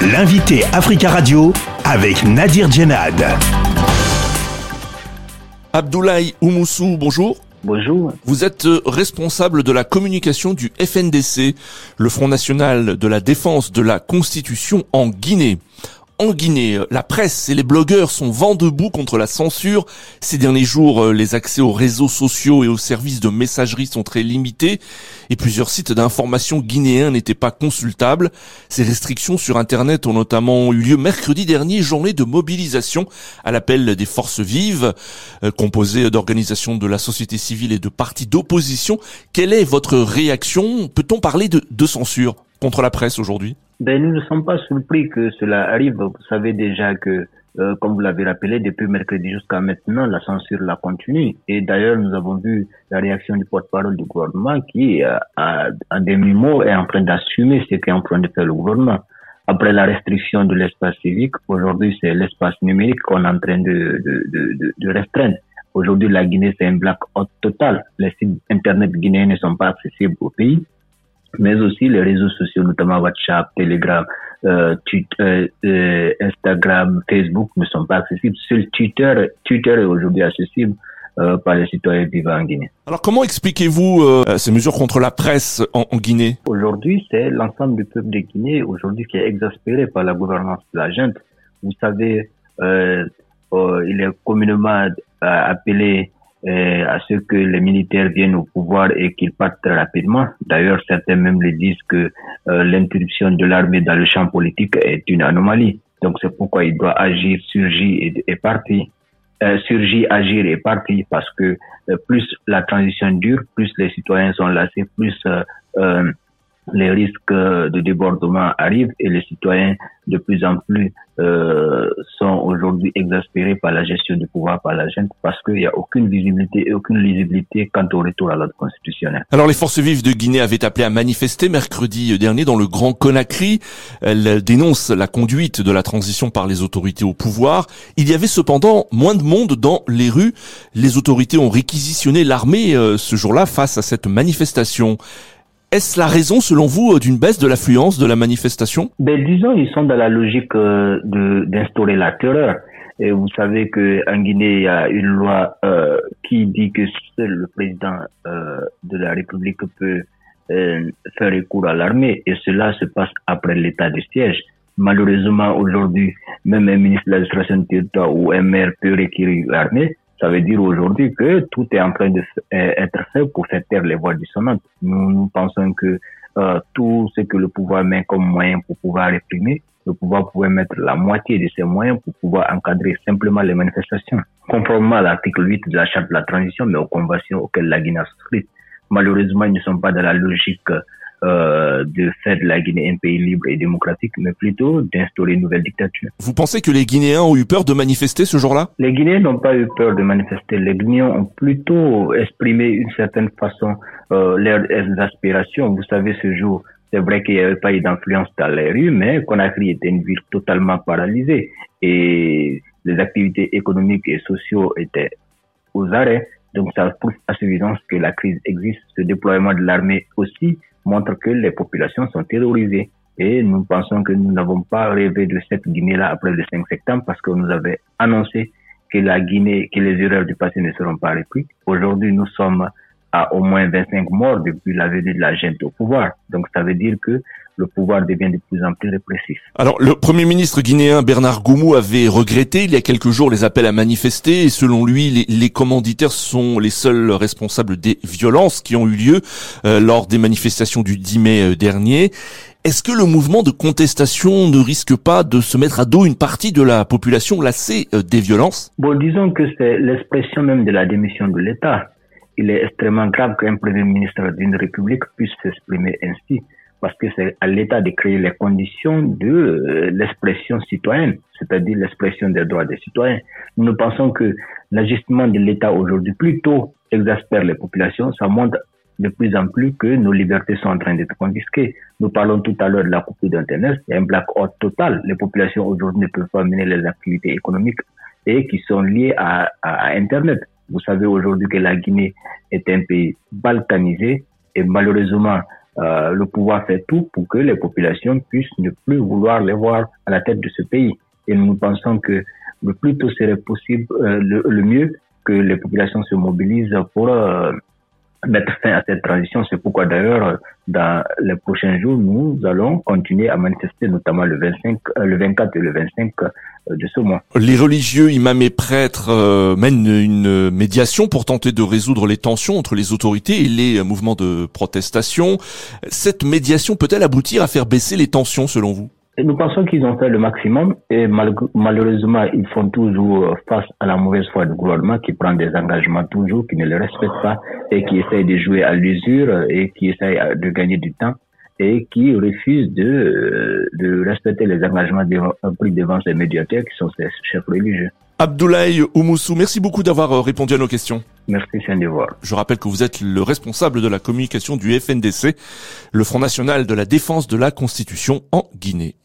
L'invité Africa Radio avec Nadir Djenad. Abdoulaye Oumoussou, bonjour. Bonjour. Vous êtes euh, responsable de la communication du FNDC, le Front National de la Défense de la Constitution en Guinée en Guinée. La presse et les blogueurs sont vent debout contre la censure. Ces derniers jours, euh, les accès aux réseaux sociaux et aux services de messagerie sont très limités et plusieurs sites d'information guinéens n'étaient pas consultables. Ces restrictions sur Internet ont notamment eu lieu mercredi dernier, journée de mobilisation à l'appel des forces vives, euh, composées d'organisations de la société civile et de partis d'opposition. Quelle est votre réaction? Peut-on parler de censure contre la presse aujourd'hui? Ben, nous ne sommes pas surpris que cela arrive. Vous savez déjà que, euh, comme vous l'avez rappelé, depuis mercredi jusqu'à maintenant, la censure la continue. Et d'ailleurs, nous avons vu la réaction du porte-parole du gouvernement qui, euh, a, en demi-mot, est en train d'assumer ce qu'est en train de faire le gouvernement. Après la restriction de l'espace civique, aujourd'hui, c'est l'espace numérique qu'on est en train de, de, de, de restreindre. Aujourd'hui, la Guinée, c'est un blackout total. Les sites Internet guinéens ne sont pas accessibles au pays mais aussi les réseaux sociaux, notamment WhatsApp, Telegram, euh, Twitter, euh, Instagram, Facebook ne sont pas accessibles. Seul Twitter, Twitter est aujourd'hui accessible euh, par les citoyens vivant en Guinée. Alors comment expliquez-vous euh, ces mesures contre la presse en, en Guinée? Aujourd'hui, c'est l'ensemble du peuple de Guinée aujourd'hui qui est exaspéré par la gouvernance de la junte. Vous savez, euh, il est communément appelé euh, à ce que les militaires viennent au pouvoir et qu'ils partent rapidement. D'ailleurs, certains même le disent que euh, l'interruption de l'armée dans le champ politique est une anomalie. Donc c'est pourquoi il doit agir, surgir et, partir. Euh, surgir, agir et partir parce que euh, plus la transition dure, plus les citoyens sont lassés, plus euh, les risques de débordement arrivent et les citoyens de plus en plus euh, sont aujourd'hui exaspérés par la gestion du pouvoir par la gente parce qu'il n'y a aucune visibilité et aucune lisibilité quant au retour à l'ordre constitutionnel. Alors les forces vives de Guinée avaient appelé à manifester mercredi dernier dans le Grand Conakry. Elles dénoncent la conduite de la transition par les autorités au pouvoir. Il y avait cependant moins de monde dans les rues. Les autorités ont réquisitionné l'armée euh, ce jour-là face à cette manifestation. Est-ce la raison, selon vous, euh, d'une baisse de l'affluence de la manifestation? Ben, Disons, ils sont dans la logique euh, d'instaurer la terreur. Et vous savez que en Guinée, il y a une loi euh, qui dit que seul le président euh, de la République peut euh, faire recours à l'armée. Et cela se passe après l'état de siège. Malheureusement, aujourd'hui, même un ministre de l'administration territoire ou un maire peut requérir l'armée. Ça veut dire aujourd'hui que tout est en train de être fait pour faire taire les voix dissonantes. Nous, nous pensons que euh, tout ce que le pouvoir met comme moyen pour pouvoir réprimer, le pouvoir pourrait mettre la moitié de ces moyens pour pouvoir encadrer simplement les manifestations, conformément à l'article 8 de la charte de la transition, mais aux conventions auxquelles la Guinée a souscrit. Malheureusement, ils ne sont pas dans la logique euh, de faire de la Guinée un pays libre et démocratique, mais plutôt d'instaurer une nouvelle dictature. Vous pensez que les Guinéens ont eu peur de manifester ce jour-là? Les Guinéens n'ont pas eu peur de manifester. Les Guinéens ont plutôt exprimé une certaine façon euh, leurs aspirations. Vous savez, ce jour, c'est vrai qu'il n'y avait pas eu d'influence dans les rues, mais Conakry était une ville totalement paralysée et les activités économiques et sociaux étaient aux arrêts. Donc ça prouve à évidence que la crise existe. Ce déploiement de l'armée aussi montre que les populations sont terrorisées. Et nous pensons que nous n'avons pas rêvé de cette Guinée-là après le 5 septembre parce qu'on nous avait annoncé que la Guinée, que les erreurs du passé ne seront pas reprises. Aujourd'hui, nous sommes à au moins 25 morts depuis la venue de la gente au pouvoir. Donc ça veut dire que le pouvoir devient de plus en plus répressif. Alors, le Premier ministre guinéen Bernard Goumou avait regretté il y a quelques jours les appels à manifester et selon lui, les, les commanditaires sont les seuls responsables des violences qui ont eu lieu euh, lors des manifestations du 10 mai euh, dernier. Est-ce que le mouvement de contestation ne risque pas de se mettre à dos une partie de la population lassée euh, des violences? Bon, disons que c'est l'expression même de la démission de l'État. Il est extrêmement grave qu'un Premier ministre d'une République puisse s'exprimer ainsi parce que c'est à l'État de créer les conditions de euh, l'expression citoyenne, c'est-à-dire l'expression des droits des citoyens. Nous pensons que l'ajustement de l'État aujourd'hui plutôt exaspère les populations, ça montre de plus en plus que nos libertés sont en train d'être confisquées. Nous parlons tout à l'heure de la coupure d'Internet, a un blackout total. Les populations aujourd'hui ne peuvent pas mener les activités économiques et qui sont liées à, à Internet. Vous savez aujourd'hui que la Guinée est un pays balkanisé et malheureusement, euh, le pouvoir fait tout pour que les populations puissent ne plus vouloir les voir à la tête de ce pays. Et nous pensons que le plus tôt serait possible, euh, le, mieux, que les populations se mobilisent pour euh, mettre fin à cette transition. C'est pourquoi d'ailleurs, dans les prochains jours, nous allons continuer à manifester, notamment le 25, euh, le 24 et le 25 euh, de ce mois. Les religieux, imams et prêtres euh, mènent une médiation pour tenter de résoudre les tensions entre les autorités et les mouvements de protestation. Cette médiation peut-elle aboutir à faire baisser les tensions selon vous? Nous pensons qu'ils ont fait le maximum et malheureusement, ils font toujours face à la mauvaise foi du gouvernement qui prend des engagements toujours, qui ne le respecte pas et qui essaye de jouer à l'usure et qui essaye de gagner du temps et qui refuse de, de respecter les engagements pris devant ces médiateurs qui sont ces chefs religieux. Abdoulaye Oumoussou, merci beaucoup d'avoir euh, répondu à nos questions. Merci, c'est un devoir. Je rappelle que vous êtes le responsable de la communication du FNDC, le Front National de la Défense de la Constitution en Guinée.